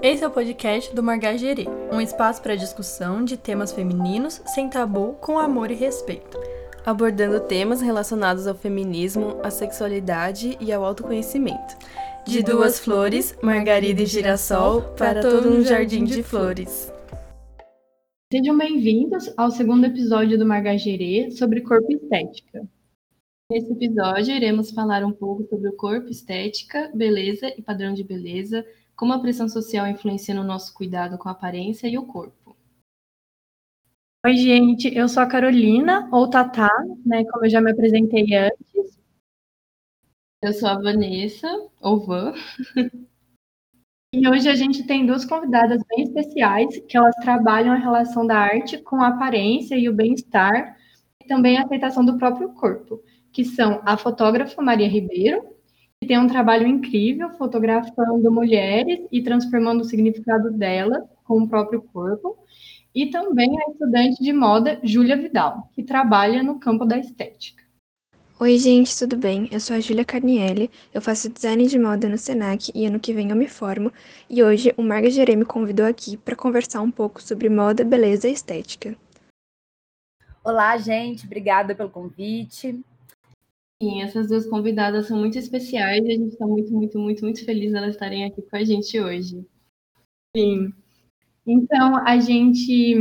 Esse é o podcast do Margagerê, um espaço para discussão de temas femininos sem tabu, com amor e respeito. Abordando temas relacionados ao feminismo, à sexualidade e ao autoconhecimento. De duas flores, margarida e girassol, para todo um jardim de flores. Sejam bem-vindos ao segundo episódio do Margagerê sobre corpo e estética. Nesse episódio, iremos falar um pouco sobre o corpo, estética, beleza e padrão de beleza, como a pressão social influencia no nosso cuidado com a aparência e o corpo. Oi, gente, eu sou a Carolina, ou Tatá, né, como eu já me apresentei antes. Eu sou a Vanessa, ou Van. E hoje a gente tem duas convidadas bem especiais, que elas trabalham a relação da arte com a aparência e o bem-estar, e também a aceitação do próprio corpo, que são a fotógrafa Maria Ribeiro, que tem um trabalho incrível fotografando mulheres e transformando o significado delas com o próprio corpo, e também a estudante de moda Júlia Vidal, que trabalha no campo da estética. Oi, gente, tudo bem? Eu sou a Júlia Carnielli, eu faço design de moda no Senac e ano que vem eu me formo, e hoje o Marga Gerê me convidou aqui para conversar um pouco sobre moda, beleza e estética. Olá, gente, obrigada pelo convite. Sim, essas duas convidadas são muito especiais e a gente está muito, muito, muito, muito feliz elas estarem aqui com a gente hoje. Sim. Então, a gente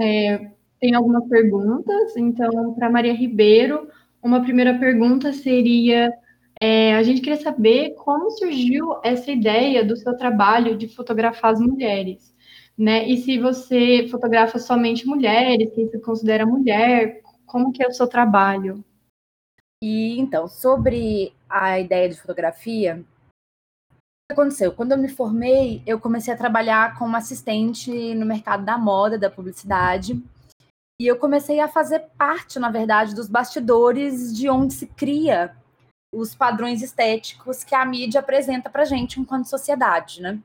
é, tem algumas perguntas. Então, para Maria Ribeiro, uma primeira pergunta seria: é, a gente queria saber como surgiu essa ideia do seu trabalho de fotografar as mulheres, né? E se você fotografa somente mulheres, quem se considera mulher, como que é o seu trabalho? E então, sobre a ideia de fotografia, o que aconteceu? Quando eu me formei, eu comecei a trabalhar como assistente no mercado da moda, da publicidade. E eu comecei a fazer parte, na verdade, dos bastidores de onde se cria os padrões estéticos que a mídia apresenta pra gente enquanto sociedade, né?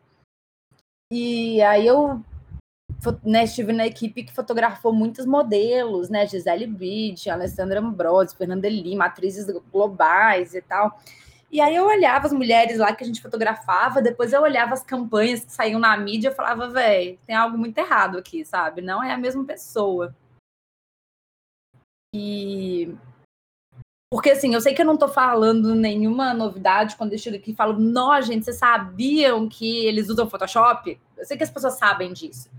E aí eu né, estive na equipe que fotografou muitos modelos, né? Gisele Bündchen, Alessandra Ambrosio, Fernanda Lima, atrizes globais e tal. E aí eu olhava as mulheres lá que a gente fotografava, depois eu olhava as campanhas que saíam na mídia e falava, velho, tem algo muito errado aqui, sabe? Não é a mesma pessoa. E porque assim, eu sei que eu não tô falando nenhuma novidade quando eu chego aqui e falo, não, gente, vocês sabiam que eles usam Photoshop? Eu sei que as pessoas sabem disso.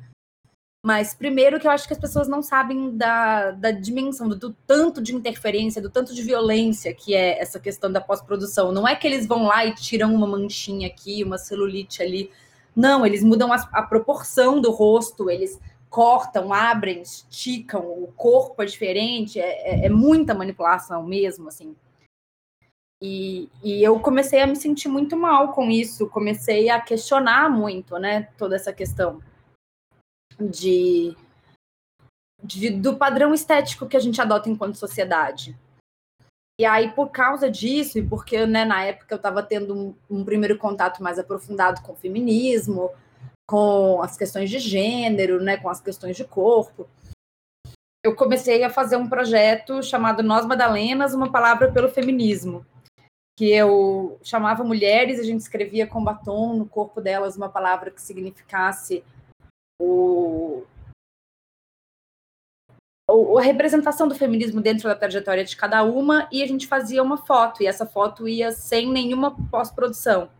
Mas, primeiro, que eu acho que as pessoas não sabem da, da dimensão, do, do, tanto de interferência, do tanto de violência que é essa questão da pós-produção. Não é que eles vão lá e tiram uma manchinha aqui, uma celulite ali. Não, eles mudam a, a proporção do rosto, eles cortam, abrem, esticam, o corpo é diferente, é, é, é muita manipulação mesmo, assim. E, e, eu comecei a me sentir muito mal com isso, comecei a questionar muito, né, toda essa questão de, de, do padrão estético que a gente adota enquanto sociedade. E aí, por causa disso, e porque né, na época eu estava tendo um, um, primeiro contato mais aprofundado com o feminismo, com as questões de gênero, né, com as questões de corpo, eu comecei a fazer um projeto chamado Nós Madalenas, uma palavra pelo feminismo, que eu chamava mulheres, a gente escrevia com batom no corpo delas uma palavra que significasse o, a representação do feminismo dentro da trajetória de cada uma e a gente fazia uma foto e essa foto ia sem nenhuma pós-produção.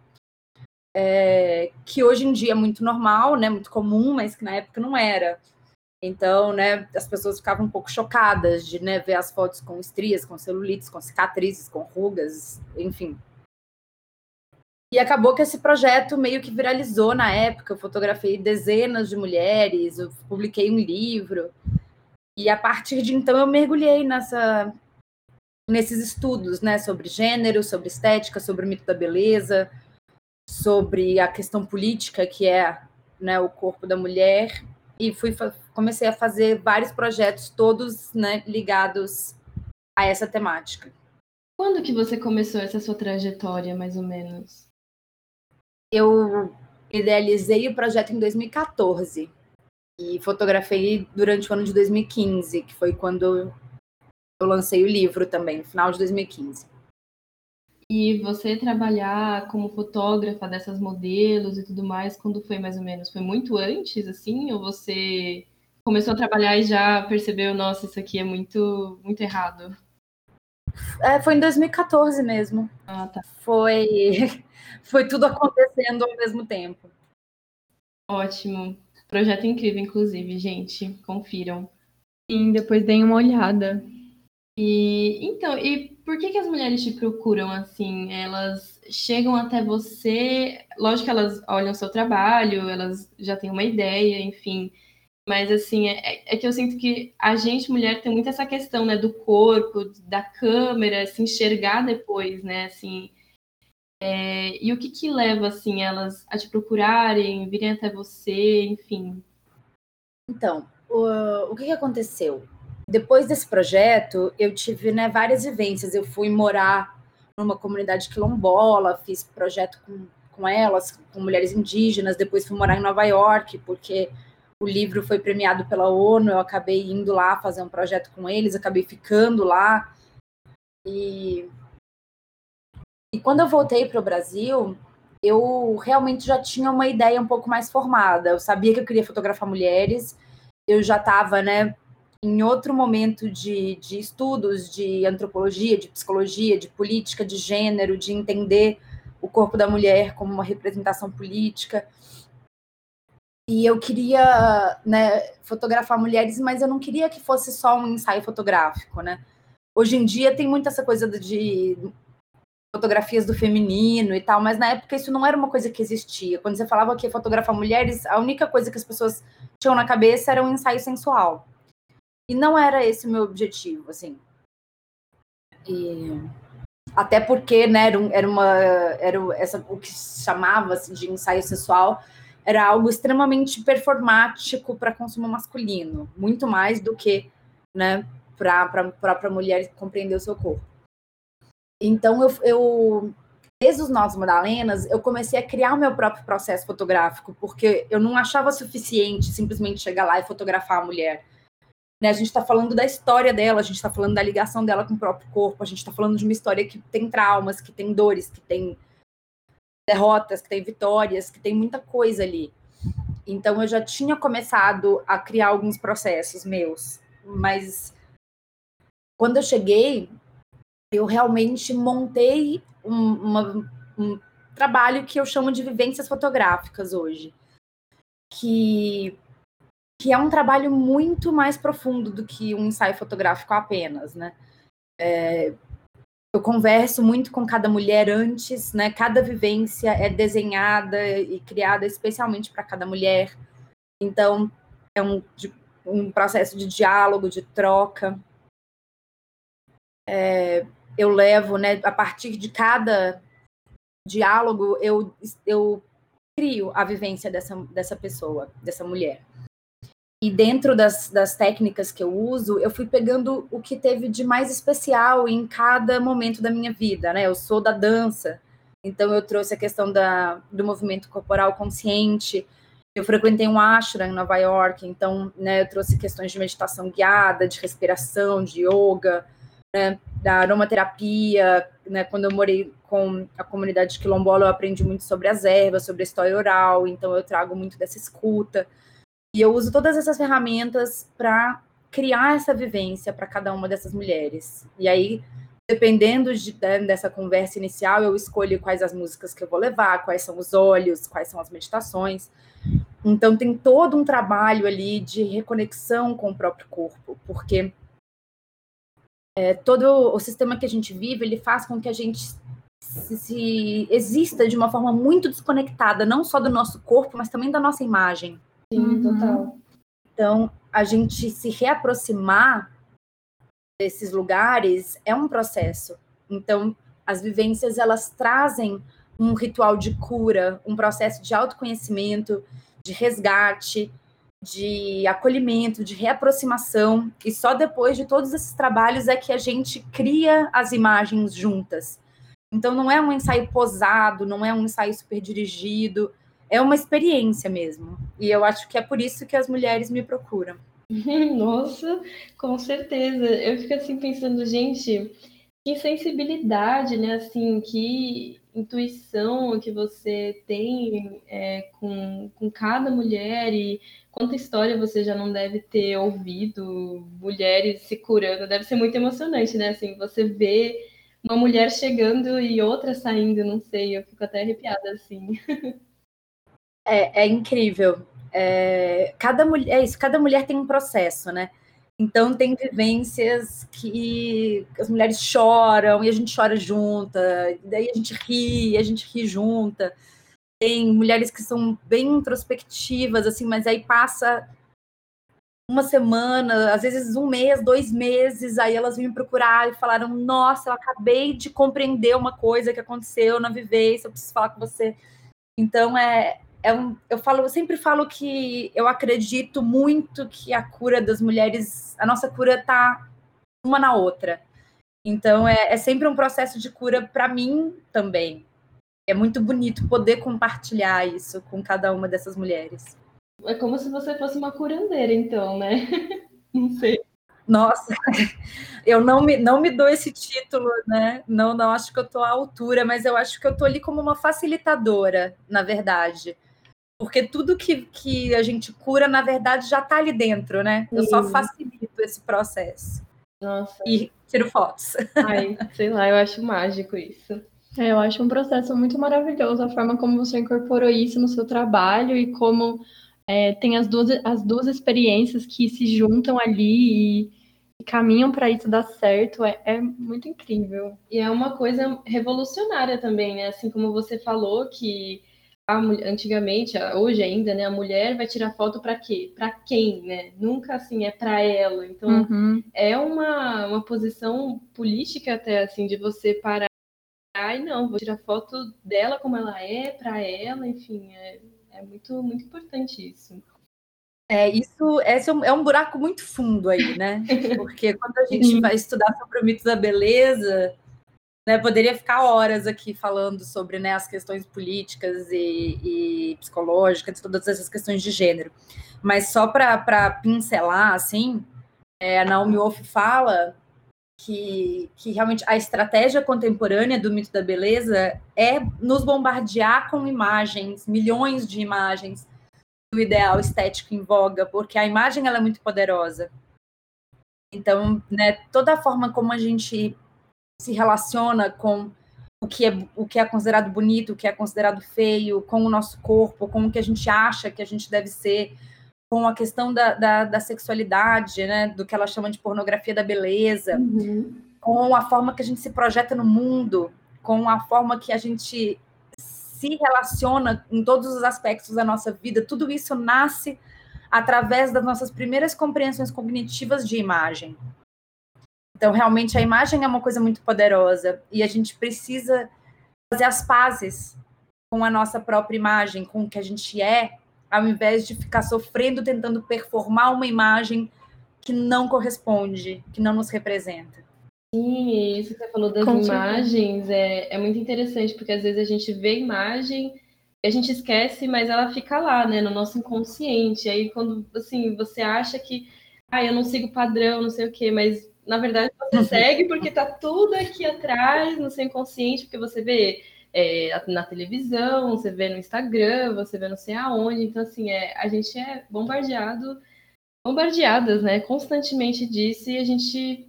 É, que hoje em dia é muito normal, né, muito comum, mas que na época não era. Então, né, as pessoas ficavam um pouco chocadas de né, ver as fotos com estrias, com celulites, com cicatrizes, com rugas, enfim. E acabou que esse projeto meio que viralizou na época. Eu fotografei dezenas de mulheres, eu publiquei um livro. E a partir de então eu mergulhei nessa nesses estudos, né, sobre gênero, sobre estética, sobre o mito da beleza, sobre a questão política que é, né, o corpo da mulher e fui comecei a fazer vários projetos todos, né, ligados a essa temática. Quando que você começou essa sua trajetória, mais ou menos? Eu idealizei o projeto em 2014 e fotografei durante o ano de 2015, que foi quando eu lancei o livro também, no final de 2015. E você trabalhar como fotógrafa dessas modelos e tudo mais, quando foi mais ou menos? Foi muito antes, assim? Ou você começou a trabalhar e já percebeu, nossa, isso aqui é muito, muito errado? É, foi em 2014 mesmo. Ah, tá. Foi, foi tudo acontecendo ao mesmo tempo. Ótimo. Projeto incrível, inclusive, gente. Confiram. Sim, depois deem uma olhada. E então, e por que, que as mulheres te procuram assim? Elas chegam até você, lógico que elas olham o seu trabalho, elas já têm uma ideia, enfim. Mas assim, é, é que eu sinto que a gente, mulher, tem muito essa questão, né, do corpo, da câmera, se enxergar depois, né, assim. É, e o que que leva, assim, elas a te procurarem, virem até você, enfim? Então, o, o que, que aconteceu? Depois desse projeto, eu tive né, várias vivências. Eu fui morar numa comunidade quilombola, fiz projeto com, com elas, com mulheres indígenas. Depois fui morar em Nova York, porque o livro foi premiado pela ONU. Eu acabei indo lá fazer um projeto com eles, acabei ficando lá. E, e quando eu voltei para o Brasil, eu realmente já tinha uma ideia um pouco mais formada. Eu sabia que eu queria fotografar mulheres. Eu já estava, né, em outro momento de, de estudos de antropologia, de psicologia, de política de gênero, de entender o corpo da mulher como uma representação política. E eu queria né, fotografar mulheres, mas eu não queria que fosse só um ensaio fotográfico, né? Hoje em dia tem muita essa coisa de fotografias do feminino e tal, mas na época isso não era uma coisa que existia. Quando você falava que ia fotografar mulheres, a única coisa que as pessoas tinham na cabeça era um ensaio sensual. E não era esse o meu objetivo, assim. E até porque, né, era, uma era essa o que se chamava assim, de ensaio sexual era algo extremamente performático para consumo masculino, muito mais do que, né, para a própria mulher compreender o seu corpo. Então eu, eu desde os Novos Madalenas, eu comecei a criar o meu próprio processo fotográfico, porque eu não achava suficiente simplesmente chegar lá e fotografar a mulher. Né? A gente está falando da história dela, a gente está falando da ligação dela com o próprio corpo, a gente está falando de uma história que tem traumas, que tem dores, que tem derrotas, que tem vitórias, que tem muita coisa ali. Então eu já tinha começado a criar alguns processos meus, mas quando eu cheguei, eu realmente montei um, uma, um trabalho que eu chamo de vivências fotográficas hoje, que que é um trabalho muito mais profundo do que um ensaio fotográfico apenas, né? É, eu converso muito com cada mulher antes, né? Cada vivência é desenhada e criada especialmente para cada mulher. Então, é um, um processo de diálogo, de troca. É, eu levo, né, a partir de cada diálogo, eu, eu crio a vivência dessa, dessa pessoa, dessa mulher. E dentro das, das técnicas que eu uso, eu fui pegando o que teve de mais especial em cada momento da minha vida, né? Eu sou da dança, então eu trouxe a questão da, do movimento corporal consciente. Eu frequentei um ashram em Nova York, então né, eu trouxe questões de meditação guiada, de respiração, de yoga, né, da aromaterapia. Né, quando eu morei com a comunidade quilombola, eu aprendi muito sobre as ervas, sobre a história oral, então eu trago muito dessa escuta. E eu uso todas essas ferramentas para criar essa vivência para cada uma dessas mulheres. E aí, dependendo de, né, dessa conversa inicial, eu escolho quais as músicas que eu vou levar, quais são os olhos, quais são as meditações. Então, tem todo um trabalho ali de reconexão com o próprio corpo, porque é, todo o sistema que a gente vive, ele faz com que a gente se, se exista de uma forma muito desconectada, não só do nosso corpo, mas também da nossa imagem. Sim, uhum. total. Então, a gente se reaproximar desses lugares é um processo. Então, as vivências elas trazem um ritual de cura, um processo de autoconhecimento, de resgate, de acolhimento, de reaproximação, e só depois de todos esses trabalhos é que a gente cria as imagens juntas. Então não é um ensaio posado, não é um ensaio super dirigido, é uma experiência mesmo. E eu acho que é por isso que as mulheres me procuram. Nossa, com certeza. Eu fico assim pensando, gente, que sensibilidade, né? Assim, que intuição que você tem é, com, com cada mulher e quanta história você já não deve ter ouvido, mulheres se curando, deve ser muito emocionante, né? Assim, você vê uma mulher chegando e outra saindo, não sei, eu fico até arrepiada assim. É, é incrível. É, cada mulher, é isso, cada mulher tem um processo, né? Então tem vivências que as mulheres choram e a gente chora junta, daí a gente ri, a gente ri junta. Tem mulheres que são bem introspectivas, assim, mas aí passa uma semana, às vezes um mês, dois meses, aí elas me procurar e falaram: Nossa, eu acabei de compreender uma coisa que aconteceu na vivência, eu preciso falar com você. Então é, é um, eu falo, eu sempre falo que eu acredito muito que a cura das mulheres, a nossa cura está uma na outra. Então é, é sempre um processo de cura para mim também. É muito bonito poder compartilhar isso com cada uma dessas mulheres. É como se você fosse uma curandeira, então, né? Não sei. Nossa, eu não me, não me dou esse título, né? Não, não acho que eu estou à altura, mas eu acho que eu estou ali como uma facilitadora, na verdade. Porque tudo que, que a gente cura, na verdade, já está ali dentro, né? Eu só facilito esse processo. Nossa. E tiro fotos. Ai, sei lá, eu acho mágico isso. É, eu acho um processo muito maravilhoso a forma como você incorporou isso no seu trabalho e como é, tem as duas, as duas experiências que se juntam ali e, e caminham para isso dar certo. É, é, muito incrível. E é uma coisa revolucionária também, né? Assim como você falou que a, antigamente, hoje ainda, né, a mulher vai tirar foto para quê? Para quem, né? Nunca assim é para ela. Então uhum. é uma, uma posição política até assim de você parar e não, vou tirar foto dela como ela é, para ela, enfim, é, é muito muito importante isso. É, isso esse é um, é um buraco muito fundo aí, né? Porque quando a gente vai estudar sobre o mito da beleza, né, poderia ficar horas aqui falando sobre né, as questões políticas e, e psicológicas, todas essas questões de gênero. Mas só para pincelar, assim, é, a Naomi Wolf fala que, que realmente a estratégia contemporânea do mito da beleza é nos bombardear com imagens, milhões de imagens do ideal estético em voga, porque a imagem ela é muito poderosa. Então, né, toda a forma como a gente se relaciona com o que, é, o que é considerado bonito, o que é considerado feio, com o nosso corpo, com o que a gente acha que a gente deve ser, com a questão da, da, da sexualidade, né, do que ela chama de pornografia da beleza, uhum. com a forma que a gente se projeta no mundo, com a forma que a gente se relaciona em todos os aspectos da nossa vida, tudo isso nasce através das nossas primeiras compreensões cognitivas de imagem. Então, realmente, a imagem é uma coisa muito poderosa e a gente precisa fazer as pazes com a nossa própria imagem, com o que a gente é, ao invés de ficar sofrendo tentando performar uma imagem que não corresponde, que não nos representa. Sim, isso que você falou das com imagens é, é muito interessante, porque às vezes a gente vê imagem a gente esquece, mas ela fica lá, né, no nosso inconsciente. Aí quando assim, você acha que ah, eu não sigo padrão, não sei o quê, mas na verdade, você segue porque tá tudo aqui atrás no seu inconsciente, porque você vê é, na televisão, você vê no Instagram, você vê não sei aonde. Então, assim, é, a gente é bombardeado, bombardeadas, né? Constantemente disso e a gente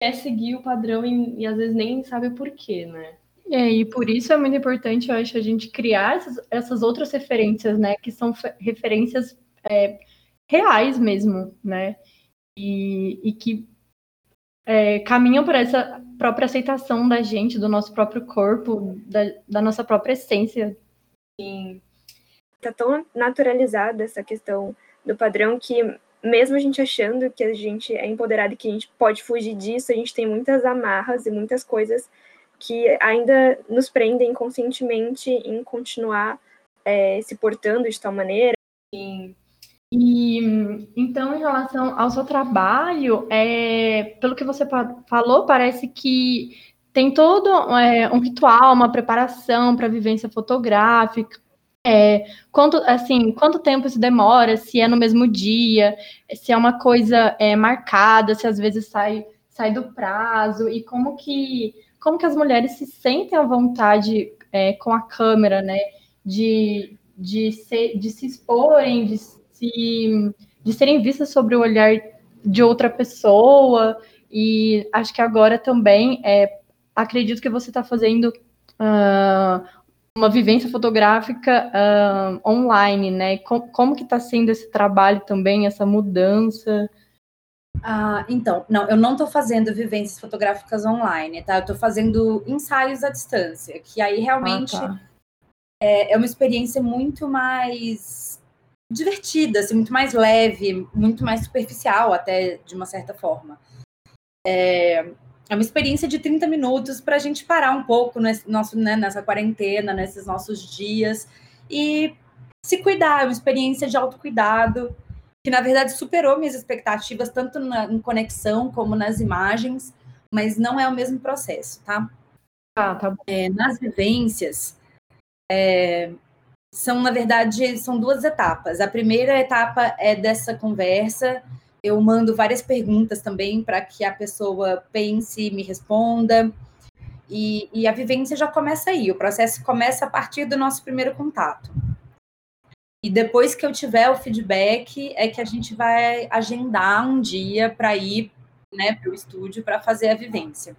quer seguir o padrão e, e às vezes nem sabe o porquê, né? É, e por isso é muito importante, eu acho, a gente criar essas, essas outras referências, né? Que são referências é, reais mesmo, né? E, e que é, caminham para essa própria aceitação da gente, do nosso próprio corpo, da, da nossa própria essência. Sim. Tá tão naturalizada essa questão do padrão que mesmo a gente achando que a gente é empoderado e que a gente pode fugir disso, a gente tem muitas amarras e muitas coisas que ainda nos prendem inconscientemente em continuar é, se portando de tal maneira. Sim. E então, em relação ao seu trabalho, é, pelo que você falou, parece que tem todo é, um ritual, uma preparação para a vivência fotográfica. É, quanto, assim, quanto tempo isso demora? Se é no mesmo dia? Se é uma coisa é, marcada? Se às vezes sai, sai do prazo e como que como que as mulheres se sentem à vontade é, com a câmera, né? De, de, ser, de se exporem, de, se, de serem vistas sobre o olhar de outra pessoa. E acho que agora também é, acredito que você está fazendo uh, uma vivência fotográfica uh, online, né? Como, como que está sendo esse trabalho também, essa mudança? Ah, então, não, eu não estou fazendo vivências fotográficas online, tá? Eu estou fazendo ensaios à distância, que aí realmente ah, tá. é, é, uma experiência muito mais divertida, assim, muito mais leve, muito mais superficial, até de uma certa forma. É, é uma experiência de 30 minutos para a gente parar um pouco nesse nosso, né, nessa quarentena, nesses nossos dias, e se cuidar, é uma experiência de autocuidado que na verdade superou minhas expectativas, tanto na, em conexão como nas imagens, mas não é o mesmo processo, tá? Ah, tá bom. É, nas vivências, é, são, na verdade, são duas etapas. A primeira etapa é dessa conversa, eu mando várias perguntas também para que a pessoa pense me responda. E, e a vivência já começa aí, o processo começa a partir do nosso primeiro contato. E depois que eu tiver o feedback, é que a gente vai agendar um dia para ir né, para o estúdio para fazer a vivência.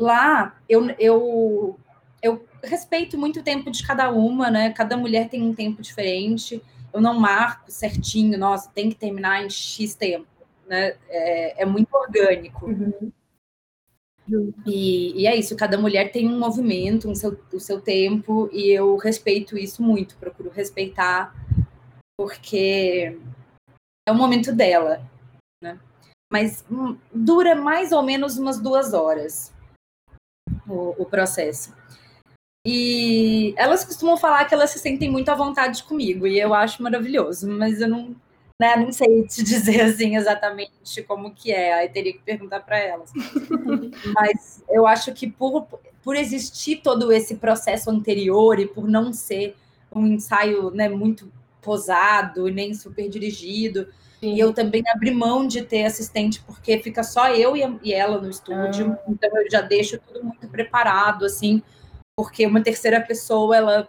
Lá, eu, eu respeito muito o tempo de cada uma, né? Cada mulher tem um tempo diferente. Eu não marco certinho, nossa, tem que terminar em X tempo. Né? É, é muito orgânico. Uhum. E, e, é isso, cada mulher tem um movimento, um seu, o seu tempo, e eu respeito isso muito, procuro respeitar, porque é o momento dela, né? Mas hum, dura mais ou menos umas duas horas o, o processo. E elas costumam falar que elas se sentem muito à vontade comigo, e eu acho maravilhoso, mas eu não, né, não sei te dizer assim exatamente como que é, aí teria que perguntar para elas. Mas eu acho que por, por existir todo esse processo anterior e por não ser um ensaio né, muito posado nem super dirigido, Sim. e eu também abri mão de ter assistente porque fica só eu e, ela no estúdio, ah. então eu já deixo tudo muito preparado assim, porque uma terceira pessoa ela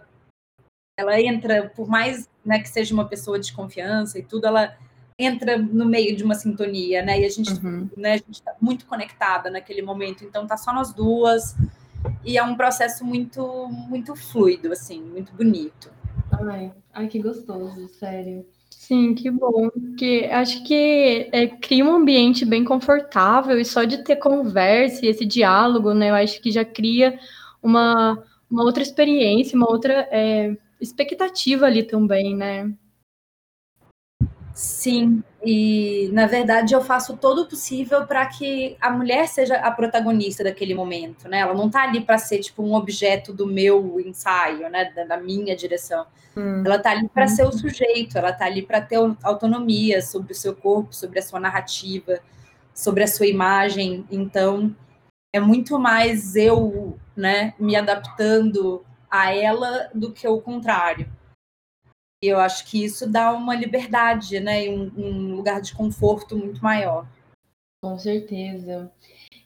ela entra, por mais né, que seja uma pessoa de confiança e tudo, ela entra no meio de uma sintonia, né? E a gente, uhum. né, a gente tá muito conectada naquele momento, então tá só nós duas e é um processo muito muito fluido, assim, muito bonito. Ai, ai que gostoso, sério. Sim, que bom. Que acho que é, cria um ambiente bem confortável e só de ter conversa e esse diálogo, né? Eu acho que já cria uma, uma outra experiência, uma outra é, expectativa ali também, né? Sim, e na verdade eu faço todo o possível para que a mulher seja a protagonista daquele momento, né? Ela não está ali para ser tipo um objeto do meu ensaio, né, da, da minha direção. Hum. Ela está ali para hum. ser o sujeito, ela está ali para ter autonomia sobre o seu corpo, sobre a sua narrativa, sobre a sua imagem. Então, é muito mais eu, né, me adaptando a ela do que o contrário. E eu acho que isso dá uma liberdade, né, um, um lugar de conforto muito maior. Com certeza.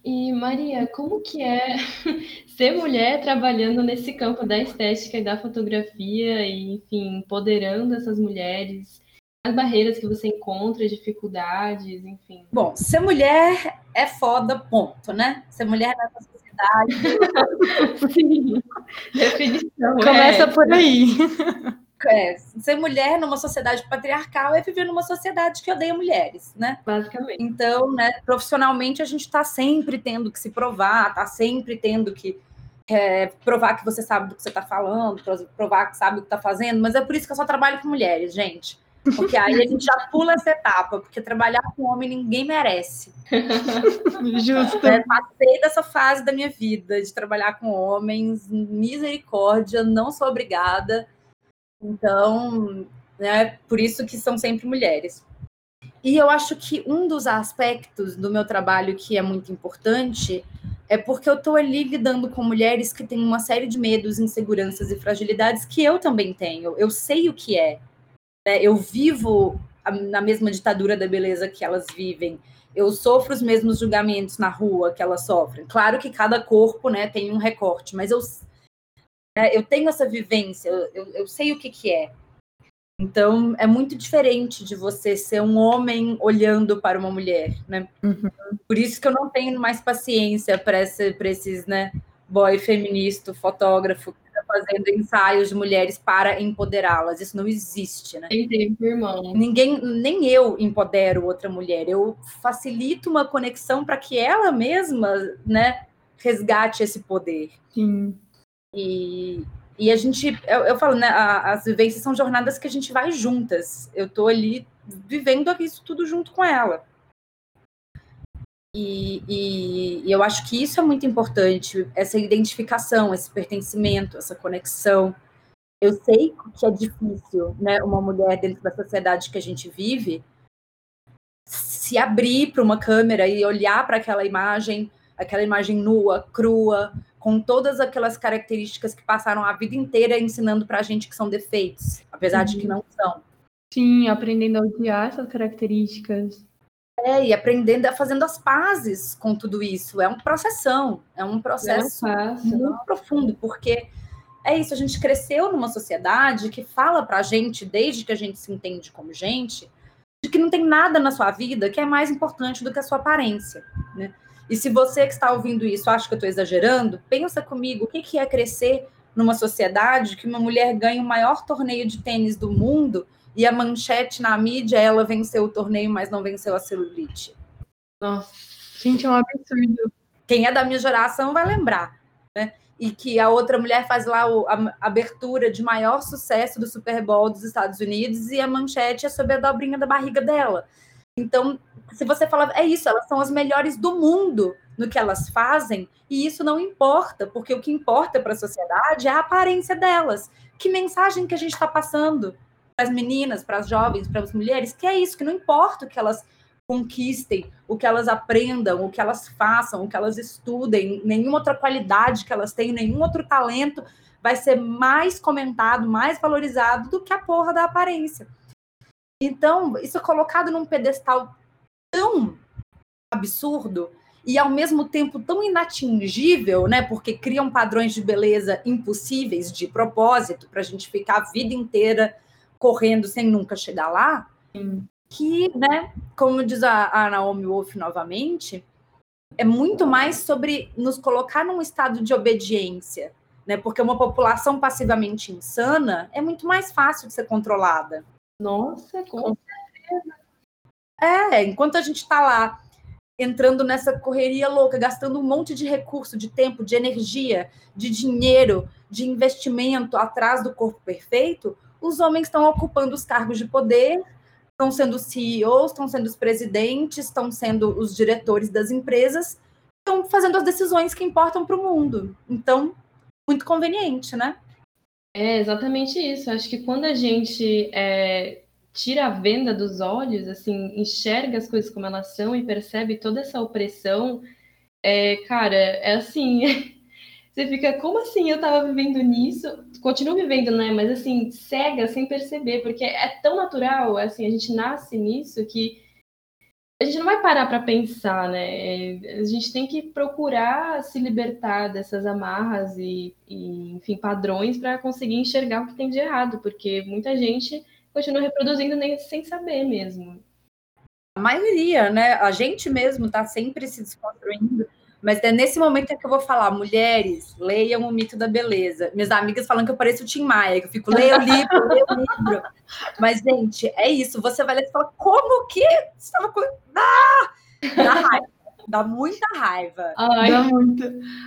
E Maria, como que é ser mulher trabalhando nesse campo da estética e da fotografia e, enfim, empoderando essas mulheres? As barreiras que você encontra, dificuldades, enfim. Bom, ser mulher é foda, ponto, né? Ser mulher nessa Sim, definição. Começa é. por aí. É, ser mulher numa sociedade patriarcal é viver numa sociedade que odeia mulheres, né? Basicamente. Então, né, profissionalmente a gente está sempre tendo que se provar, está sempre tendo que é, provar que você sabe do que você está falando, provar que sabe o que está fazendo, mas é por isso que eu só trabalho com mulheres, gente. Porque aí a gente já pula essa etapa, porque trabalhar com homem ninguém merece. Justo. É, passei dessa fase da minha vida de trabalhar com homens, misericórdia, não sou obrigada. Então, né, por isso que são sempre mulheres. E eu acho que um dos aspectos do meu trabalho que é muito importante é porque eu estou ali lidando com mulheres que têm uma série de medos, inseguranças e fragilidades que eu também tenho. Eu sei o que é. Né? Eu vivo na mesma ditadura da beleza que elas vivem. Eu sofro os mesmos julgamentos na rua que elas sofrem. Claro que cada corpo né, tem um recorte, mas eu, né, eu tenho essa vivência, eu, eu sei o que, que é. Então, é muito diferente de você ser um homem olhando para uma mulher, né? Uhum. Por isso que eu não tenho mais paciência para esse, esses, né, boy feminista, fotógrafo, fazendo ensaios de mulheres para empoderá-las. Isso não existe, né? Entendi, irmão. Ninguém, nem eu empodero outra mulher. Eu facilito uma conexão para que ela mesma, né, resgate esse poder. Sim. E, e a gente, eu, eu falo, né, a, as vivências são jornadas que a gente vai juntas. Eu tô ali vivendo isso tudo junto com ela. E, e, e, eu acho que isso é muito importante, essa identificação, esse pertencimento, essa conexão. Eu sei que é difícil, né, uma mulher dentro da sociedade que a gente vive se abrir para uma câmera e olhar para aquela imagem, aquela imagem nua, crua, com todas aquelas características que passaram a vida inteira ensinando para a gente que são defeitos, apesar uhum. de que não são. Sim, aprendendo a odiar essas características. É, e aprendendo, fazendo as pazes com tudo isso. É um processão, é um processo é muito profundo, porque é isso, a gente cresceu numa sociedade que fala pra gente, desde que a gente se entende como gente, de que não tem nada na sua vida que é mais importante do que a sua aparência, né? E se você que está ouvindo isso acha que eu estou exagerando, pensa comigo, o que, que é crescer numa sociedade que uma mulher ganha o maior torneio de tênis do mundo e a manchete na mídia ela venceu o torneio, mas não venceu a celulite. Nossa, gente, é um absurdo. Quem é da minha geração vai lembrar, né? E que a outra mulher faz lá a abertura de maior sucesso do Super Bowl dos Estados Unidos e a manchete é sobre a dobrinha da barriga dela. Então, se você fala, é isso, elas são as melhores do mundo no que elas fazem, e isso não importa, porque o que importa para a sociedade é a aparência delas. Que mensagem que a gente está passando para as meninas, para as jovens, para as mulheres, que é isso, que não importa o que elas conquistem, o que elas aprendam, o que elas façam, o que elas estudem, nenhuma outra qualidade que elas têm, nenhum outro talento vai ser mais comentado, mais valorizado do que a porra da aparência. Então, isso é colocado num pedestal tão absurdo e ao mesmo tempo tão inatingível, né? Porque criam padrões de beleza impossíveis de propósito para a gente ficar a vida inteira correndo sem nunca chegar lá. Sim. Que, né? Como diz a, a Naomi Wolf novamente, é muito mais sobre nos colocar num estado de obediência, né? Porque uma população passivamente insana é muito mais fácil de ser controlada. Nossa, com certeza. É, enquanto a gente está lá entrando nessa correria louca, gastando um monte de recurso, de tempo, de energia, de dinheiro, de investimento atrás do corpo perfeito, os homens estão ocupando os cargos de poder, estão sendo CEOs, estão sendo os presidentes, estão sendo os diretores das empresas, estão fazendo as decisões que importam para o mundo. Então, muito conveniente, né? É exatamente isso. Acho que quando a gente é, tira a venda dos olhos, assim, enxerga as coisas como elas são e percebe toda essa opressão, é, cara, é assim. você fica, como assim eu tava vivendo nisso? Continuo vivendo, né? Mas assim, cega sem perceber, porque é tão natural, assim, a gente nasce nisso que a gente não vai parar para pensar, né? A gente tem que procurar se libertar dessas amarras e, e enfim, padrões para conseguir enxergar o que tem de errado, porque muita gente continua reproduzindo nem sem saber mesmo. A maioria, né? A gente mesmo está sempre se desconstruindo. Mas é nesse momento é que eu vou falar, mulheres, leiam o mito da beleza. Minhas amigas falam que eu pareço o Tim Maia, que eu fico, leia o livro, leia o livro. Mas, gente, é isso. Você vai ler e fala, como que? Você estava com... Ah! Dá raiva. Dá muita raiva. Ai, dá muito.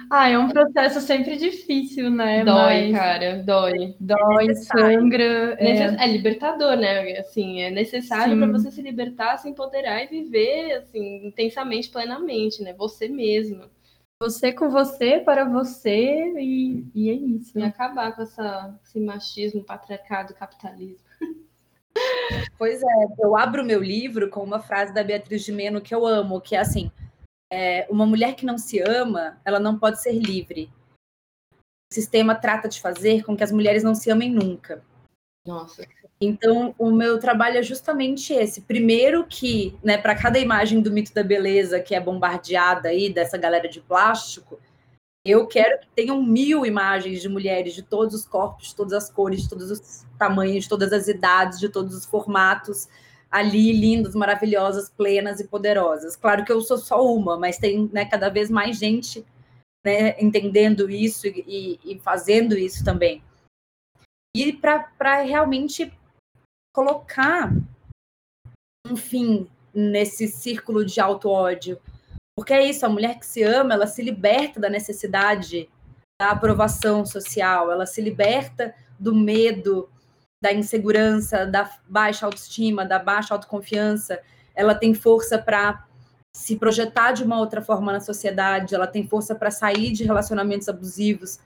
Ah, é um processo sempre difícil, né? Dói, Mas... cara, dói. Dói, é sangra. É... é... libertador, né? Assim, é necessário para você se libertar, se empoderar e viver assim, intensamente, plenamente, né? Você mesmo. Você com você, para você, e, e é isso. E acabar com essa, esse machismo, patriarcado, capitalismo. Pois é, eu abro meu livro com uma frase da Beatriz de Meno que eu amo, que é assim: é, uma mulher que não se ama, ela não pode ser livre. O sistema trata de fazer com que as mulheres não se amem nunca. Nossa. Então, o meu trabalho é justamente esse. Primeiro que, né, para cada imagem do mito da beleza que é bombardeada aí dessa galera de plástico, eu quero que tenham mil imagens de mulheres de todos os corpos, de todas as cores, de todos os tamanhos, de todas as idades, de todos os formatos, ali lindas, maravilhosas, plenas e poderosas. Claro que eu sou só uma, mas tem né, cada vez mais gente né, entendendo isso e, e fazendo isso também. E para realmente colocar um fim nesse círculo de auto-ódio. Porque é isso, a mulher que se ama, ela se liberta da necessidade da aprovação social, ela se liberta do medo, da insegurança, da baixa autoestima, da baixa autoconfiança. Ela tem força para se projetar de uma outra forma na sociedade, ela tem força para sair de relacionamentos abusivos,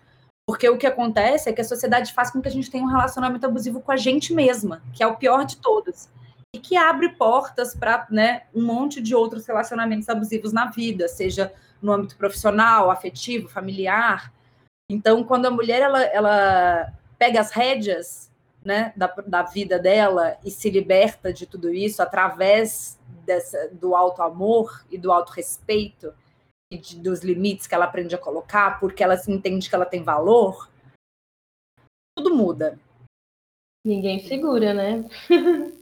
porque o que acontece é que a sociedade faz com que a gente tenha um relacionamento abusivo com a gente mesma, que é o pior de todos. E que abre portas para né, um monte de outros relacionamentos abusivos na vida, seja no âmbito profissional, afetivo, familiar. Então, quando a mulher ela, ela pega as rédeas né, da, da vida dela e se liberta de tudo isso através dessa, do alto amor e do alto respeito, e de, dos limites que ela aprende a colocar, porque ela se entende que ela tem valor, tudo muda. Ninguém segura, né?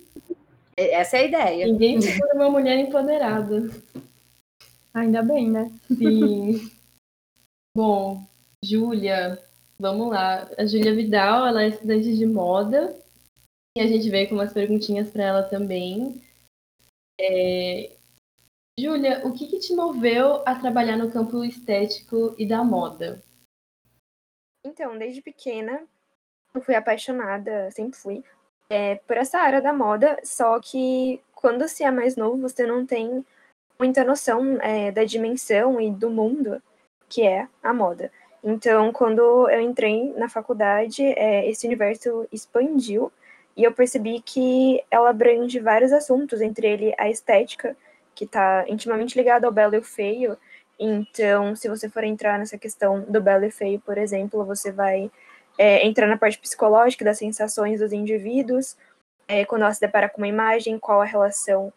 Essa é a ideia. Ninguém segura uma mulher empoderada. Ainda bem, né? Sim. Bom, Júlia, vamos lá. A Júlia Vidal, ela é estudante de moda. E a gente veio com umas perguntinhas para ela também. É, Júlia, o que, que, te moveu a trabalhar no campo estético e da moda? Então, desde pequena, eu fui apaixonada, sempre fui, é, por essa área da moda, só que quando se é mais novo, você não tem muita noção é, da dimensão e do mundo que é a moda. Então, quando eu entrei na faculdade, é, esse universo expandiu e eu percebi que ela abrange vários assuntos, entre ele a estética, que está intimamente ligado ao belo e o feio. Então, se você for entrar nessa questão do belo e feio, por exemplo, você vai é, entrar na parte psicológica das sensações dos indivíduos, é, quando ela se depara com uma imagem, qual a relação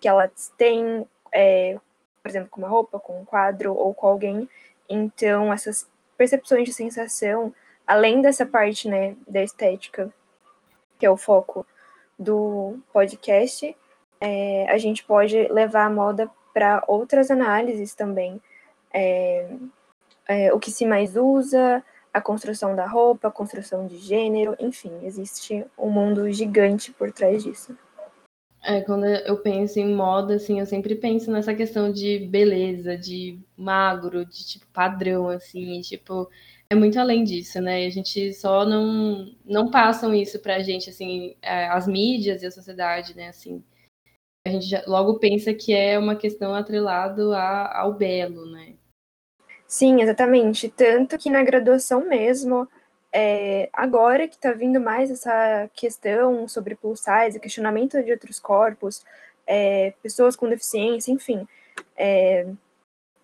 que ela tem, é, por exemplo, com uma roupa, com um quadro ou com alguém. Então, essas percepções de sensação, além dessa parte né, da estética, que é o foco do podcast, é, a gente pode levar a moda para outras análises também. É, é, o que se mais usa, a construção da roupa, a construção de gênero, enfim, existe um mundo gigante por trás disso. É, quando eu penso em moda, assim, eu sempre penso nessa questão de beleza, de magro, de tipo padrão, assim, tipo, é muito além disso, né? A gente só não não passam isso pra gente, assim, é, as mídias e a sociedade, né, assim a gente já, logo pensa que é uma questão atrelado a, ao belo, né? Sim, exatamente. Tanto que na graduação mesmo, é, agora que está vindo mais essa questão sobre size, questionamento de outros corpos, é, pessoas com deficiência, enfim. É,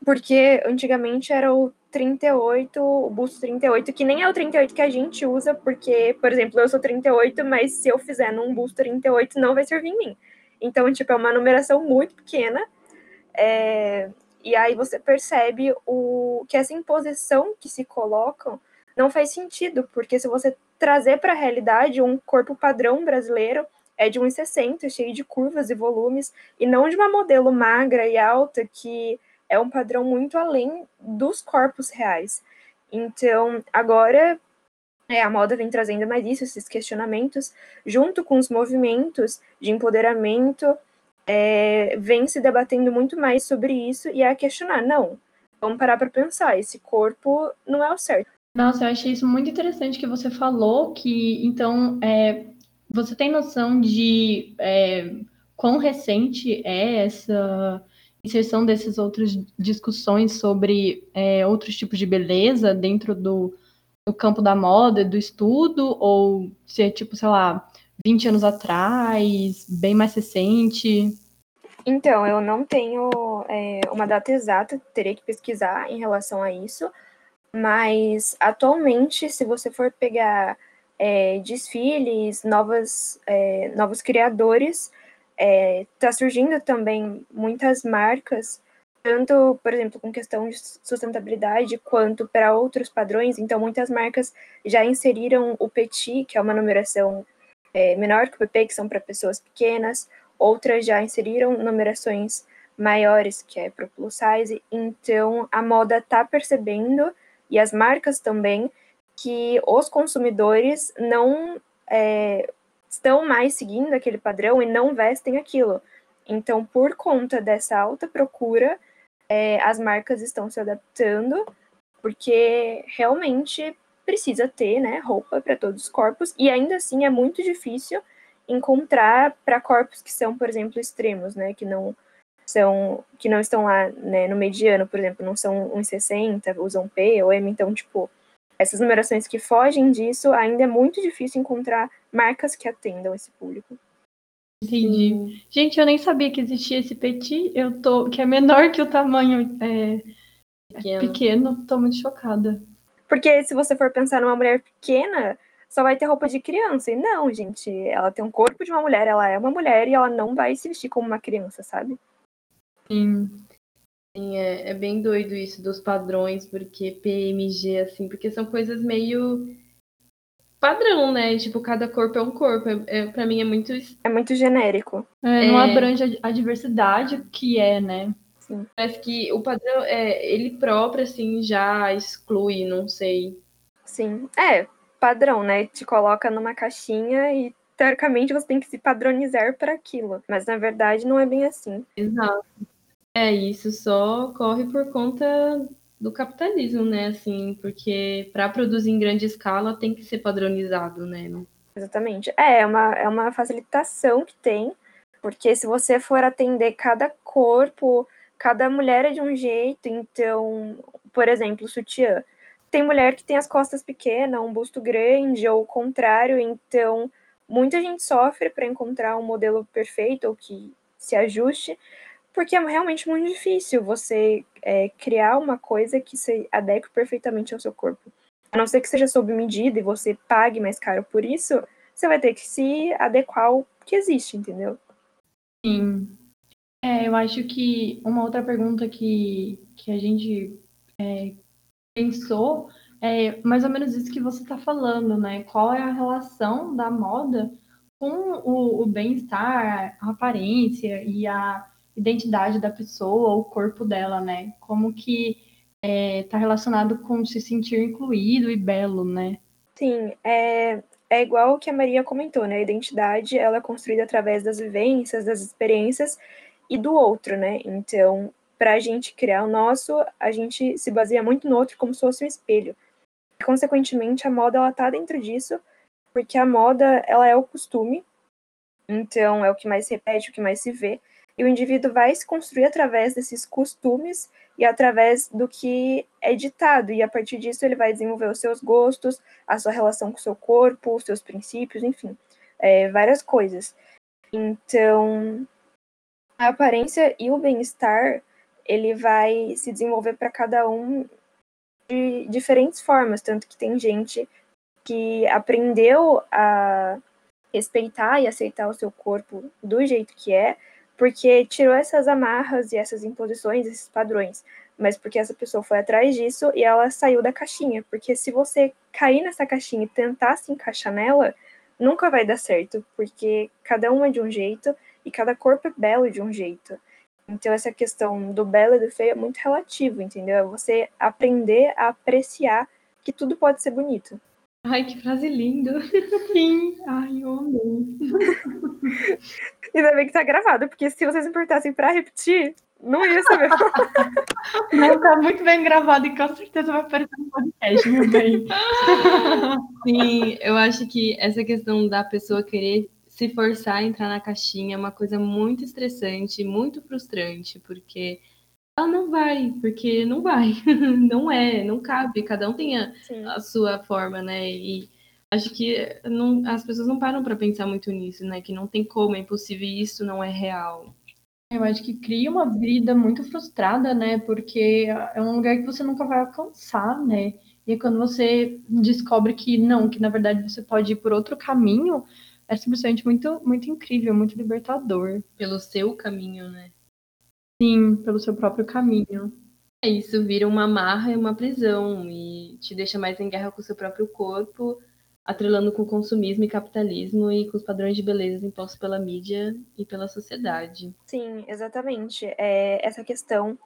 porque antigamente era o 38, o busto 38, que nem é o 38 que a gente usa, porque, por exemplo, eu sou 38, mas se eu fizer num busto 38, não vai servir em mim. Então, tipo, é uma numeração muito pequena. É, e aí você percebe o que essa imposição que se colocam não faz sentido, porque se você trazer para a realidade um corpo padrão brasileiro é de 1,60, cheio de curvas e volumes, e não de uma modelo magra e alta que é um padrão muito além dos corpos reais. Então, agora é, a moda vem trazendo mais isso, esses questionamentos, junto com os movimentos de empoderamento, é, vem se debatendo muito mais sobre isso e a questionar, não, vamos parar para pensar, esse corpo não é o certo. Nossa, eu achei isso muito interessante que você falou, que então é, você tem noção de é, quão recente é essa inserção dessas outras discussões sobre é, outros tipos de beleza dentro do no campo da moda, do estudo, ou se é tipo, sei lá, 20 anos atrás, bem mais recente? Então, eu não tenho é, uma data exata, teria que pesquisar em relação a isso, mas atualmente, se você for pegar é, desfiles, novas, é, novos criadores. Está é, surgindo também muitas marcas, tanto, por exemplo, com questão de sustentabilidade, quanto para outros padrões. Então, muitas marcas já inseriram o petit, que é uma numeração é, menor que o PP, que são para pessoas pequenas. Outras já inseriram numerações maiores, que é para o plus size. Então, a moda está percebendo, e as marcas também, que os consumidores não é, estão mais seguindo aquele padrão e não vestem aquilo. Então, por conta dessa alta procura, é, as marcas estão se adaptando, porque realmente precisa ter né, roupa para todos os corpos, e ainda assim é muito difícil encontrar para corpos que são, por exemplo, extremos, né, que não são que não estão lá né, no mediano, por exemplo, não são 1,60, usam P ou M, então, tipo, essas numerações que fogem disso, ainda é muito difícil encontrar marcas que atendam esse público. Entendi. Gente, eu nem sabia que existia esse petit, eu tô, que é menor que o tamanho é, pequeno. pequeno, tô muito chocada. Porque se você for pensar numa mulher pequena, só vai ter roupa de criança. E não, gente, ela tem um corpo de uma mulher, ela é uma mulher e ela não vai se vestir como uma criança, sabe? Sim. Sim, é, é bem doido isso dos padrões, porque PMG, assim, porque são coisas meio padrão, né? Tipo, cada corpo é um corpo. É, é, pra mim é muito. É muito genérico. É, não é... abrange a diversidade que é, né? Sim. Parece que o padrão, é, ele próprio, assim, já exclui, não sei. Sim. É, padrão, né? Te coloca numa caixinha e teoricamente você tem que se padronizar para aquilo. Mas na verdade não é bem assim. Exato. É, isso só ocorre por conta do capitalismo, né? Assim, porque para produzir em grande escala tem que ser padronizado, né? Exatamente. É, é uma, é uma facilitação que tem, porque se você for atender cada corpo, cada mulher é de um jeito, então, por exemplo, sutiã. Tem mulher que tem as costas pequenas, um busto grande, ou o contrário, então muita gente sofre para encontrar um modelo perfeito ou que se ajuste, porque é realmente muito difícil você é, criar uma coisa que se adeque perfeitamente ao seu corpo. A não ser que seja sob medida e você pague mais caro por isso, você vai ter que se adequar ao que existe, entendeu? Sim. É, eu acho que uma outra pergunta que, que a gente é, pensou é mais ou menos isso que você está falando, né? Qual é a relação da moda com o, o bem-estar, a aparência e a identidade da pessoa, o corpo dela, né? Como que está é, tá relacionado com se sentir incluído e belo, né? Sim, é, é igual o que a Maria comentou, né? A identidade ela é construída através das vivências, das experiências e do outro, né? Então, para a gente criar o nosso, a gente se baseia muito no outro como se fosse um espelho. E, consequentemente, a moda ela tá dentro disso, porque a moda ela é o costume, então é o que mais se repete, o que mais se vê. E o indivíduo vai se construir através desses costumes e através do que é ditado. E a partir disso ele vai desenvolver os seus gostos, a sua relação com o seu corpo, os seus princípios, enfim, é, várias coisas. Então, a aparência e o bem-estar, ele vai se desenvolver para cada um de diferentes formas. Tanto que tem gente que aprendeu a respeitar e aceitar o seu corpo do jeito que é, porque tirou essas amarras e essas imposições, esses padrões, mas porque essa pessoa foi atrás disso e ela saiu da caixinha. Porque se você cair nessa caixinha e tentar se encaixar nela, nunca vai dar certo, porque cada um é de um jeito e cada corpo é belo de um jeito. Então essa questão do belo e do feio é muito relativo, entendeu? É você aprender a apreciar que tudo pode ser bonito. Ai, que frase linda. Sim. Ai, eu amei. Ainda bem que tá gravado, porque se vocês importassem pra repetir, não ia saber. Não, tá muito bem gravado e com certeza vai aparecer no podcast, meu bem. Sim, eu acho que essa questão da pessoa querer se forçar a entrar na caixinha é uma coisa muito estressante, muito frustrante, porque ela não vai, porque não vai. Não é, não cabe. Cada um tem a, a sua forma, né? E acho que não, as pessoas não param para pensar muito nisso, né? Que não tem como, é impossível e isso não é real. Eu acho que cria uma vida muito frustrada, né? Porque é um lugar que você nunca vai alcançar, né? E aí, quando você descobre que não, que na verdade você pode ir por outro caminho, é simplesmente muito, muito incrível, muito libertador. Pelo seu caminho, né? Sim, pelo seu próprio caminho. É isso, vira uma marra e uma prisão e te deixa mais em guerra com o seu próprio corpo, atrelando com o consumismo e capitalismo e com os padrões de beleza impostos pela mídia e pela sociedade. Sim, exatamente. É, essa questão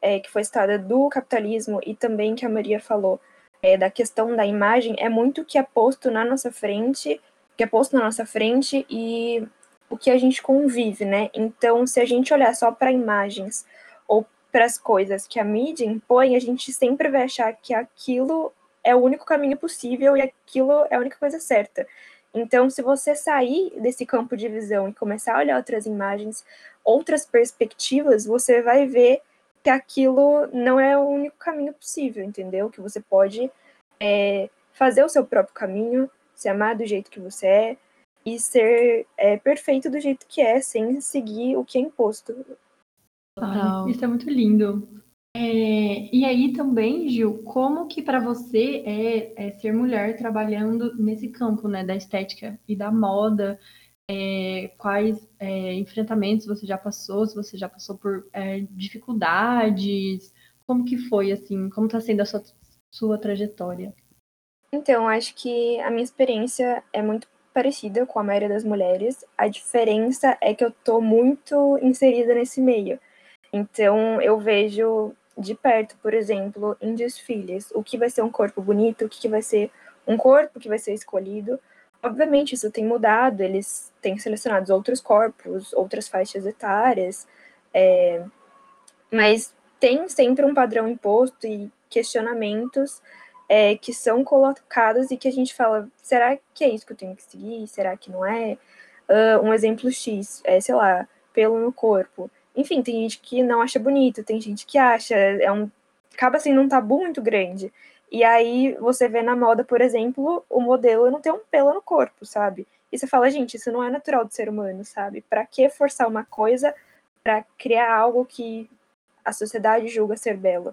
é, que foi citada do capitalismo e também que a Maria falou é, da questão da imagem é muito que é posto na nossa frente, que é posto na nossa frente e o que a gente convive, né? Então, se a gente olhar só para imagens ou para as coisas que a mídia impõe, a gente sempre vai achar que aquilo é o único caminho possível e aquilo é a única coisa certa. Então, se você sair desse campo de visão e começar a olhar outras imagens, outras perspectivas, você vai ver que aquilo não é o único caminho possível, entendeu? Que você pode é, fazer o seu próprio caminho, se amar do jeito que você é e ser é, perfeito do jeito que é, sem seguir o que é imposto. Ai, isso é muito lindo. É, e aí também, Gil, como que para você é, é, ser mulher trabalhando nesse campo, né, da estética e da moda? É, quais é, enfrentamentos você já passou? Se você já passou por é, dificuldades? Como que foi, assim? Como está sendo a sua, sua trajetória? Então, acho que a minha experiência é muito parecida com a maioria das mulheres. A diferença é que eu tô muito inserida nesse meio. Então, eu vejo de perto, por exemplo, em desfiles, o que vai ser um corpo bonito, o que vai ser um corpo que vai ser escolhido. Obviamente, isso tem mudado, eles têm selecionado outros corpos, outras faixas etárias, é... mas tem sempre um padrão imposto e questionamentos é, que são colocados e que a gente fala, será que é isso que eu tenho que seguir? Será que não é? Uh, um exemplo X, é, sei lá, pelo no corpo. Enfim, tem gente que não acha bonito, tem gente que acha, é um, acaba sendo um tabu muito grande. E aí você vê na moda, por exemplo, o modelo não tem um pelo no corpo, sabe? E você fala, gente, isso não é natural do ser humano, sabe? Para que forçar uma coisa para criar algo que a sociedade julga ser belo?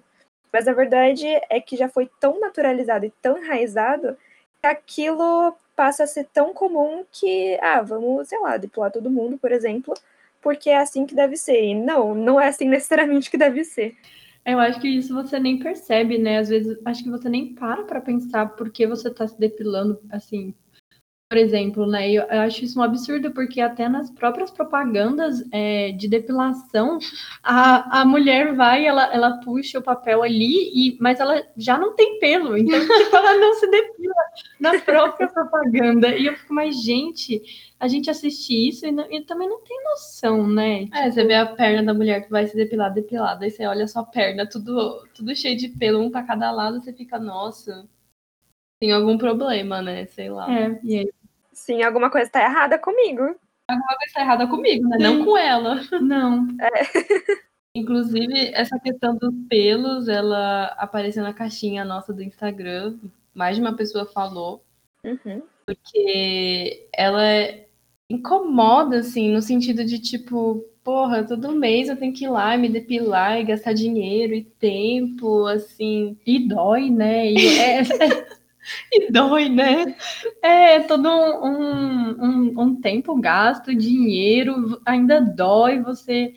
Mas a verdade é que já foi tão naturalizado e tão enraizado que aquilo passa a ser tão comum que, ah, vamos, sei lá, depilar todo mundo, por exemplo, porque é assim que deve ser. E não, não é assim necessariamente que deve ser. Eu acho que isso você nem percebe, né? Às vezes, acho que você nem para para pensar por que você tá se depilando, assim, por exemplo, né? Eu, acho isso um absurdo, porque até nas próprias propagandas é, de depilação, a, a mulher vai, ela, ela puxa o papel ali, e, mas ela já não tem pelo, então tipo, ela não se depila na própria propaganda. E eu fico, mas, gente, a gente assiste isso e, não, e também não tem noção, né? Tipo... É, você vê a perna da mulher que vai se depilar depilada, aí você olha a perna, tudo, tudo cheio de pelo, um para cada lado, você fica, nossa tem algum problema, né? Sei lá. É, e aí Sim, alguma coisa está errada comigo. Alguma coisa está errada comigo, né? Não com ela. Não. É. Inclusive, essa questão dos pelos, ela apareceu na caixinha nossa do Instagram. Mais de uma pessoa falou. Uhum. Porque ela incomoda, assim, no sentido de tipo, porra, todo mês eu tenho que ir lá me depilar e gastar dinheiro e tempo, assim. E dói, né? E é, E dói, né? É, todo um, um, um tempo gasto, dinheiro, ainda dói, você.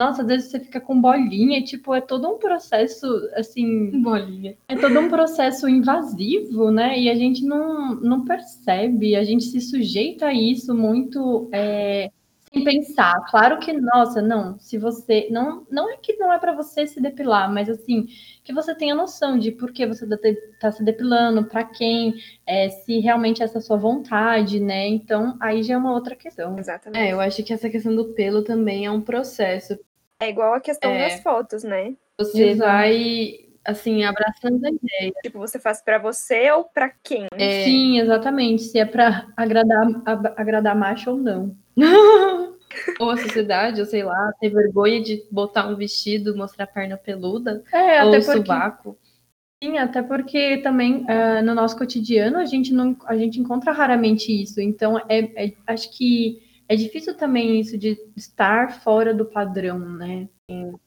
Nossa, às vezes você fica com bolinha, tipo, é todo um processo, assim. Bolinha. É todo um processo invasivo, né? E a gente não, não percebe, a gente se sujeita a isso muito. É pensar. Claro que, nossa, não, se você. Não, não é que não é para você se depilar, mas assim, que você tenha noção de por que você está tá se depilando, para quem, é, se realmente é essa sua vontade, né? Então, aí já é uma outra questão. Exatamente. É, eu acho que essa questão do pelo também é um processo. É igual a questão é. das fotos, né? Você Exato. vai assim, abraçando a ideia. Tipo, você faz para você ou para quem? É... Sim, exatamente. Se é para agradar, agradar macho ou não. ou a sociedade, ou sei lá, ter vergonha de botar um vestido, mostrar a perna peluda, é, ou até o porque... sovaco. Sim, até porque também uh, no nosso cotidiano a gente não a gente encontra raramente isso. Então, é, é, acho que é difícil também isso de estar fora do padrão, né?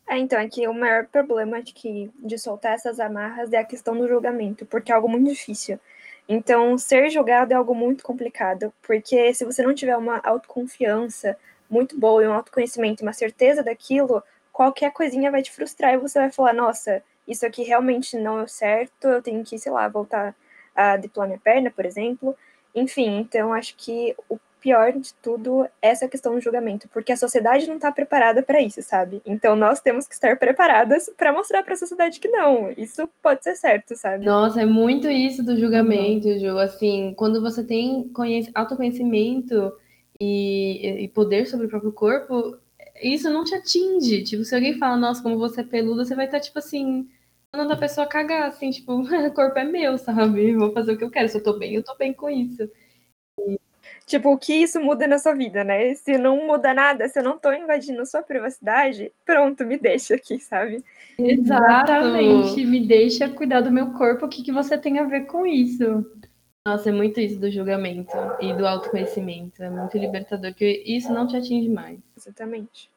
É, então, aqui o maior problema de, que, de soltar essas amarras é a questão do julgamento, porque é algo muito difícil. Então, ser julgado é algo muito complicado, porque se você não tiver uma autoconfiança muito boa e um autoconhecimento, uma certeza daquilo, qualquer coisinha vai te frustrar e você vai falar, nossa, isso aqui realmente não é certo, eu tenho que, sei lá, voltar a depilar minha perna, por exemplo. Enfim, então acho que o pior de tudo essa questão do julgamento, porque a sociedade não está preparada para isso, sabe? Então nós temos que estar preparadas para mostrar para a sociedade que não, isso pode ser certo, sabe? Nossa, é muito isso do julgamento, Ju. Assim, quando você tem autoconhecimento e, e poder sobre o próprio corpo, isso não te atinge. Tipo, se alguém fala, nossa, como você é peluda, você vai estar, tipo assim, mandando a pessoa cagar, assim, tipo, o corpo é meu, sabe? Vou fazer o que eu quero. Se eu tô bem, eu tô bem com isso. Tipo, o que isso muda na sua vida, né? Se não muda nada, se eu não tô invadindo sua privacidade, pronto, me deixa aqui, sabe? Exatamente, me deixa cuidar do meu corpo, o que, que você tem a ver com isso? Nossa, é muito isso do julgamento e do autoconhecimento. É muito libertador, que isso não te atinge mais. Exatamente.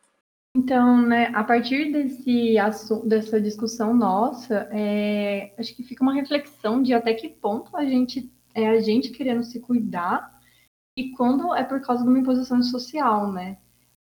Então, né, a partir desse assunto, dessa discussão nossa, é, acho que fica uma reflexão de até que ponto a gente é a gente querendo se cuidar e quando é por causa de uma imposição social, né?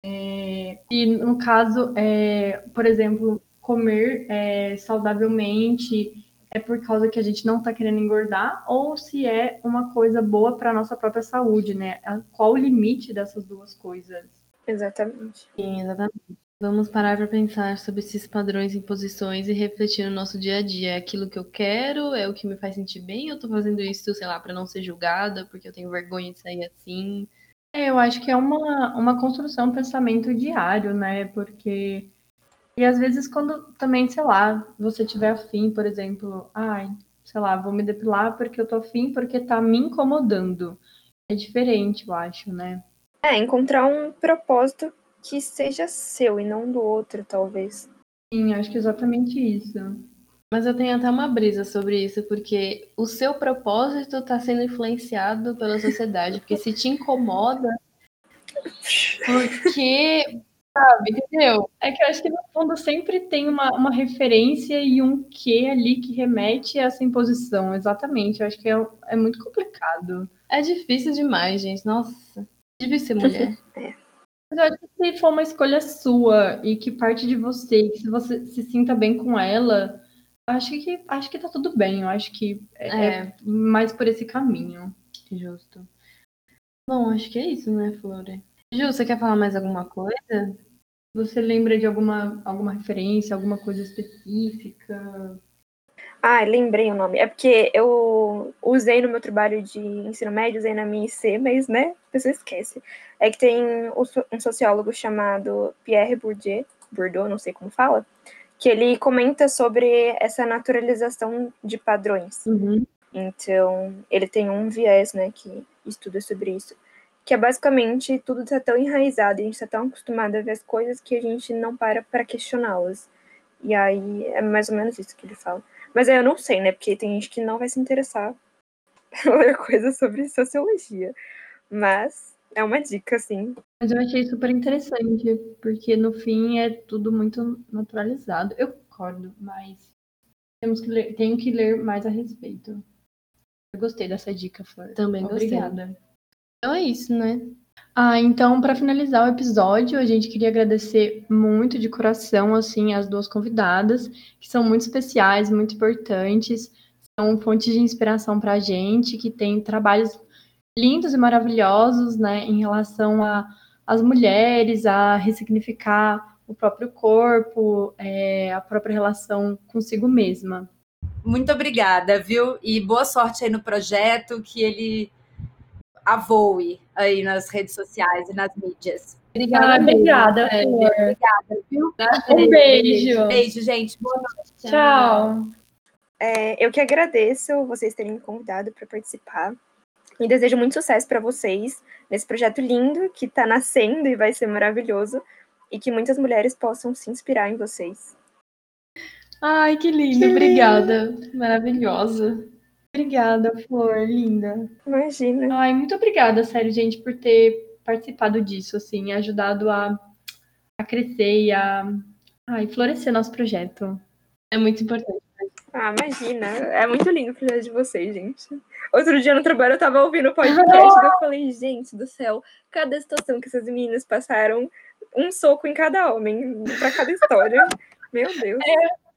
É, e no caso, é, por exemplo, comer é, saudavelmente é por causa que a gente não está querendo engordar ou se é uma coisa boa para a nossa própria saúde, né? Qual o limite dessas duas coisas? Exatamente. Sim, exatamente. Vamos parar para pensar sobre esses padrões e imposições e refletir no nosso dia a dia. É aquilo que eu quero? É o que me faz sentir bem? Eu tô fazendo isso, sei lá, para não ser julgada, porque eu tenho vergonha de sair assim? É, eu acho que é uma, uma construção, um pensamento diário, né? Porque. E às vezes, quando também, sei lá, você tiver afim, por exemplo, ai, sei lá, vou me depilar porque eu tô afim, porque tá me incomodando. É diferente, eu acho, né? É, encontrar um propósito que seja seu e não do outro, talvez. Sim, acho que é exatamente isso. Mas eu tenho até uma brisa sobre isso, porque o seu propósito está sendo influenciado pela sociedade, porque se te incomoda, porque. Sabe, entendeu? É que eu acho que no fundo sempre tem uma, uma referência e um quê ali que remete a essa imposição, exatamente. Eu acho que é, é muito complicado. É difícil demais, gente. Nossa, difícil ser mulher. é. Mas eu acho que se for uma escolha sua e que parte de você, que se você se sinta bem com ela, acho que acho que tá tudo bem. Eu acho que é, é. é mais por esse caminho. Justo. Bom, acho que é isso, né, Flore? Ju, você quer falar mais alguma coisa? Você lembra de alguma, alguma referência, alguma coisa específica? Ah, lembrei o nome. É porque eu usei no meu trabalho de ensino médio, usei na minha IC, mas, né, a pessoa esquece. É que tem um sociólogo chamado Pierre Bourdieu, Bourdieu, não sei como fala, que ele comenta sobre essa naturalização de padrões. Uhum. Então, ele tem um viés, né, que estuda sobre isso, que é basicamente tudo está tão enraizado, a gente está tão acostumado a ver as coisas que a gente não para para questioná-las. E aí é mais ou menos isso que ele fala. Mas aí eu não sei, né? Porque tem gente que não vai se interessar em ler coisas sobre sociologia. Mas é uma dica, sim. Mas eu achei super interessante, porque no fim é tudo muito naturalizado. Eu concordo, mas temos que ler, tenho que ler mais a respeito. Eu gostei dessa dica, Flor. Também Obrigada. gostei. Então é isso, né? Ah, então, para finalizar o episódio, a gente queria agradecer muito de coração, assim, as duas convidadas, que são muito especiais, muito importantes, são fontes de inspiração para a gente, que tem trabalhos lindos e maravilhosos, né, em relação às mulheres, a ressignificar o próprio corpo, é, a própria relação consigo mesma. Muito obrigada, viu? E boa sorte aí no projeto, que ele a voe aí nas redes sociais e nas mídias. Obrigada, ah, obrigada, é, obrigada, viu? Um beijo. Beijo, gente. Boa noite. Tchau. É, eu que agradeço vocês terem me convidado para participar. E desejo muito sucesso para vocês nesse projeto lindo que está nascendo e vai ser maravilhoso. E que muitas mulheres possam se inspirar em vocês. Ai, que lindo. Que Obrigada. Lindo. Maravilhosa. Obrigada, Flor, linda. Imagina. Ai, muito obrigada, sério, gente, por ter participado disso, assim, ajudado a, a crescer e a, florescer nosso projeto. É muito importante. Ah, imagina. É muito lindo o projeto de vocês, gente. Outro dia no trabalho eu tava ouvindo o podcast e eu falei, gente do céu, cada situação que essas meninas passaram, um soco em cada homem, pra cada história. Meu Deus. É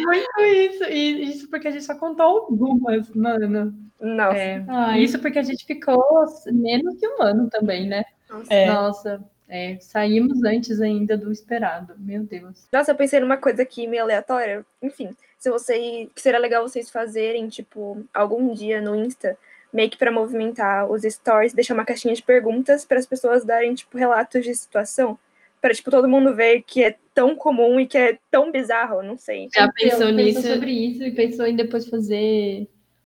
muito isso. E isso porque a gente só contou algumas, mano. Nossa. É, Ai. isso porque a gente ficou menos que um ano também, né? Nossa. É. Nossa, é, saímos antes ainda do esperado. Meu Deus. Nossa, eu pensei numa coisa aqui meio aleatória. Enfim, se vocês. Que seria legal vocês fazerem, tipo, algum dia no Insta, meio que pra movimentar os stories, deixar uma caixinha de perguntas para as pessoas darem, tipo, relatos de situação. Pra, tipo, todo mundo ver que é tão comum e que é tão bizarro, não sei. Já pensou nisso? Pensou sobre isso e pensou em depois fazer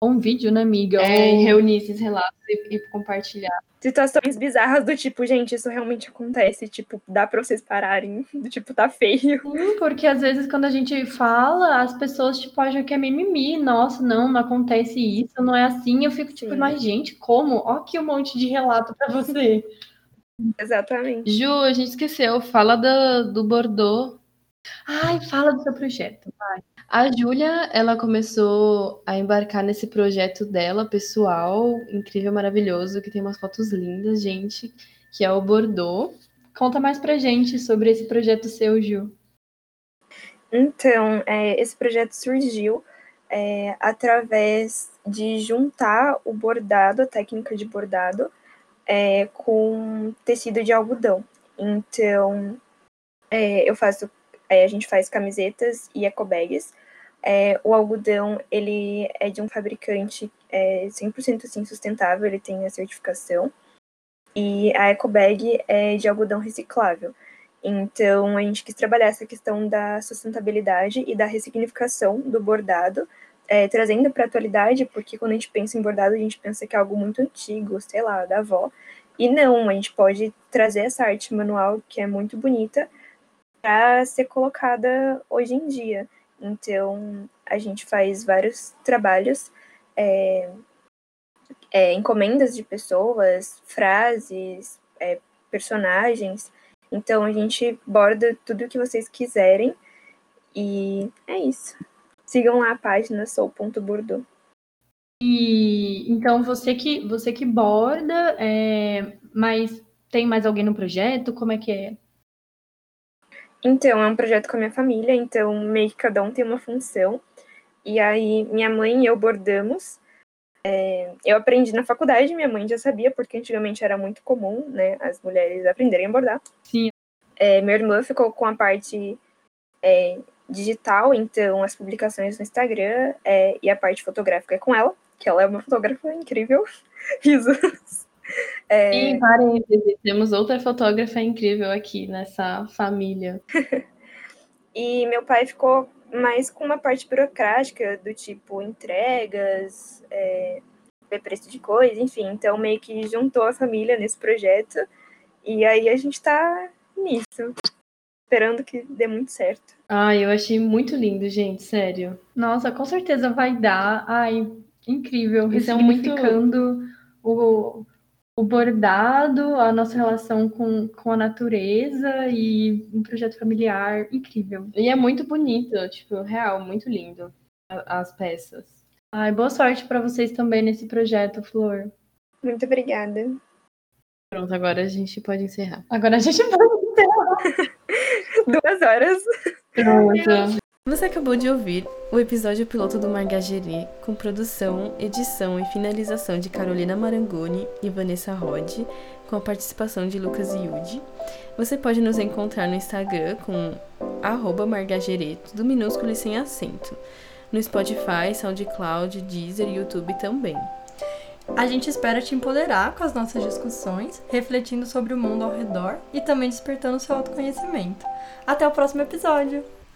um vídeo, né, amiga? É, Ou- reunir esses relatos e, e compartilhar. Situações bizarras do tipo, gente, isso realmente acontece. Tipo, dá pra vocês pararem. Do tipo, tá feio. Sim, porque às vezes quando a gente fala, as pessoas tipo acham que é mimimi. Nossa, não, não acontece isso, não é assim. Eu fico tipo, Sim. mas gente, como? Ó aqui um monte de relato pra você. Exatamente. Ju, a gente esqueceu. Fala do, do Bordeaux. Ai, fala do seu projeto. A Júlia, ela começou a embarcar nesse projeto dela, pessoal, incrível, maravilhoso, que tem umas fotos lindas, gente, que é o Bordeaux. Conta mais pra gente sobre esse projeto seu, Ju. Então, é, esse projeto surgiu é, através de juntar o bordado, a técnica de bordado, é, com tecido de algodão. Então, é, eu faço, é, a gente faz camisetas e ecobags. É, o algodão, ele é de um fabricante é, 100% assim, sustentável, ele tem a certificação. E a ecobag é de algodão reciclável. Então, a gente quis trabalhar essa questão da sustentabilidade e da ressignificação do bordado, é, trazendo para a atualidade, porque quando a gente pensa em bordado, a gente pensa que é algo muito antigo, sei lá, da avó. E não, a gente pode trazer essa arte manual, que é muito bonita, para ser colocada hoje em dia. Então, a gente faz vários trabalhos, é, é, encomendas de pessoas, frases, é, personagens. Então a gente borda tudo o que vocês quiserem. E é isso. Sigam lá a página sou.bordeaux. E então você que você que borda, é, mas tem mais alguém no projeto? Como é que é? Então, é um projeto com a minha família, então meio que cada um tem uma função. E aí, minha mãe e eu bordamos. É, eu aprendi na faculdade, minha mãe já sabia, porque antigamente era muito comum, né, as mulheres aprenderem a bordar. Sim. É, minha irmã ficou com a parte é, digital, então as publicações no Instagram é, e a parte fotográfica é com ela, que ela é uma fotógrafa incrível. Risos. É, E parênteses, temos outra fotógrafa incrível aqui nessa família. E meu pai ficou mais com uma parte burocrática, do tipo entregas, é, ver preço de coisa, enfim. Então, meio que juntou a família nesse projeto. E aí a gente tá nisso. Esperando que dê muito certo. Ai, eu achei muito lindo, gente, sério. Nossa, com certeza vai dar. Ai, incrível. Isso é muito- Ressignificando o, o bordado, a nossa relação com, com a natureza e um projeto familiar incrível. E é muito bonito, tipo, real, muito lindo as peças. Ai, boa sorte para vocês também nesse projeto, Flor. Muito obrigada. Pronto, agora a gente pode encerrar. Agora a gente vai. Duas horas. Pronto. Você acabou de ouvir o episódio piloto do Margageri, com produção, edição e finalização de Carolina Marangoni e Vanessa Rod, com a participação de Lucas Yudi. Você pode nos encontrar no Instagram com Margageri, tudo minúsculo e sem acento. No Spotify, SoundCloud, Deezer e YouTube também. A gente espera te empoderar com as nossas discussões, refletindo sobre o mundo ao redor e também despertando seu autoconhecimento. Até o próximo episódio!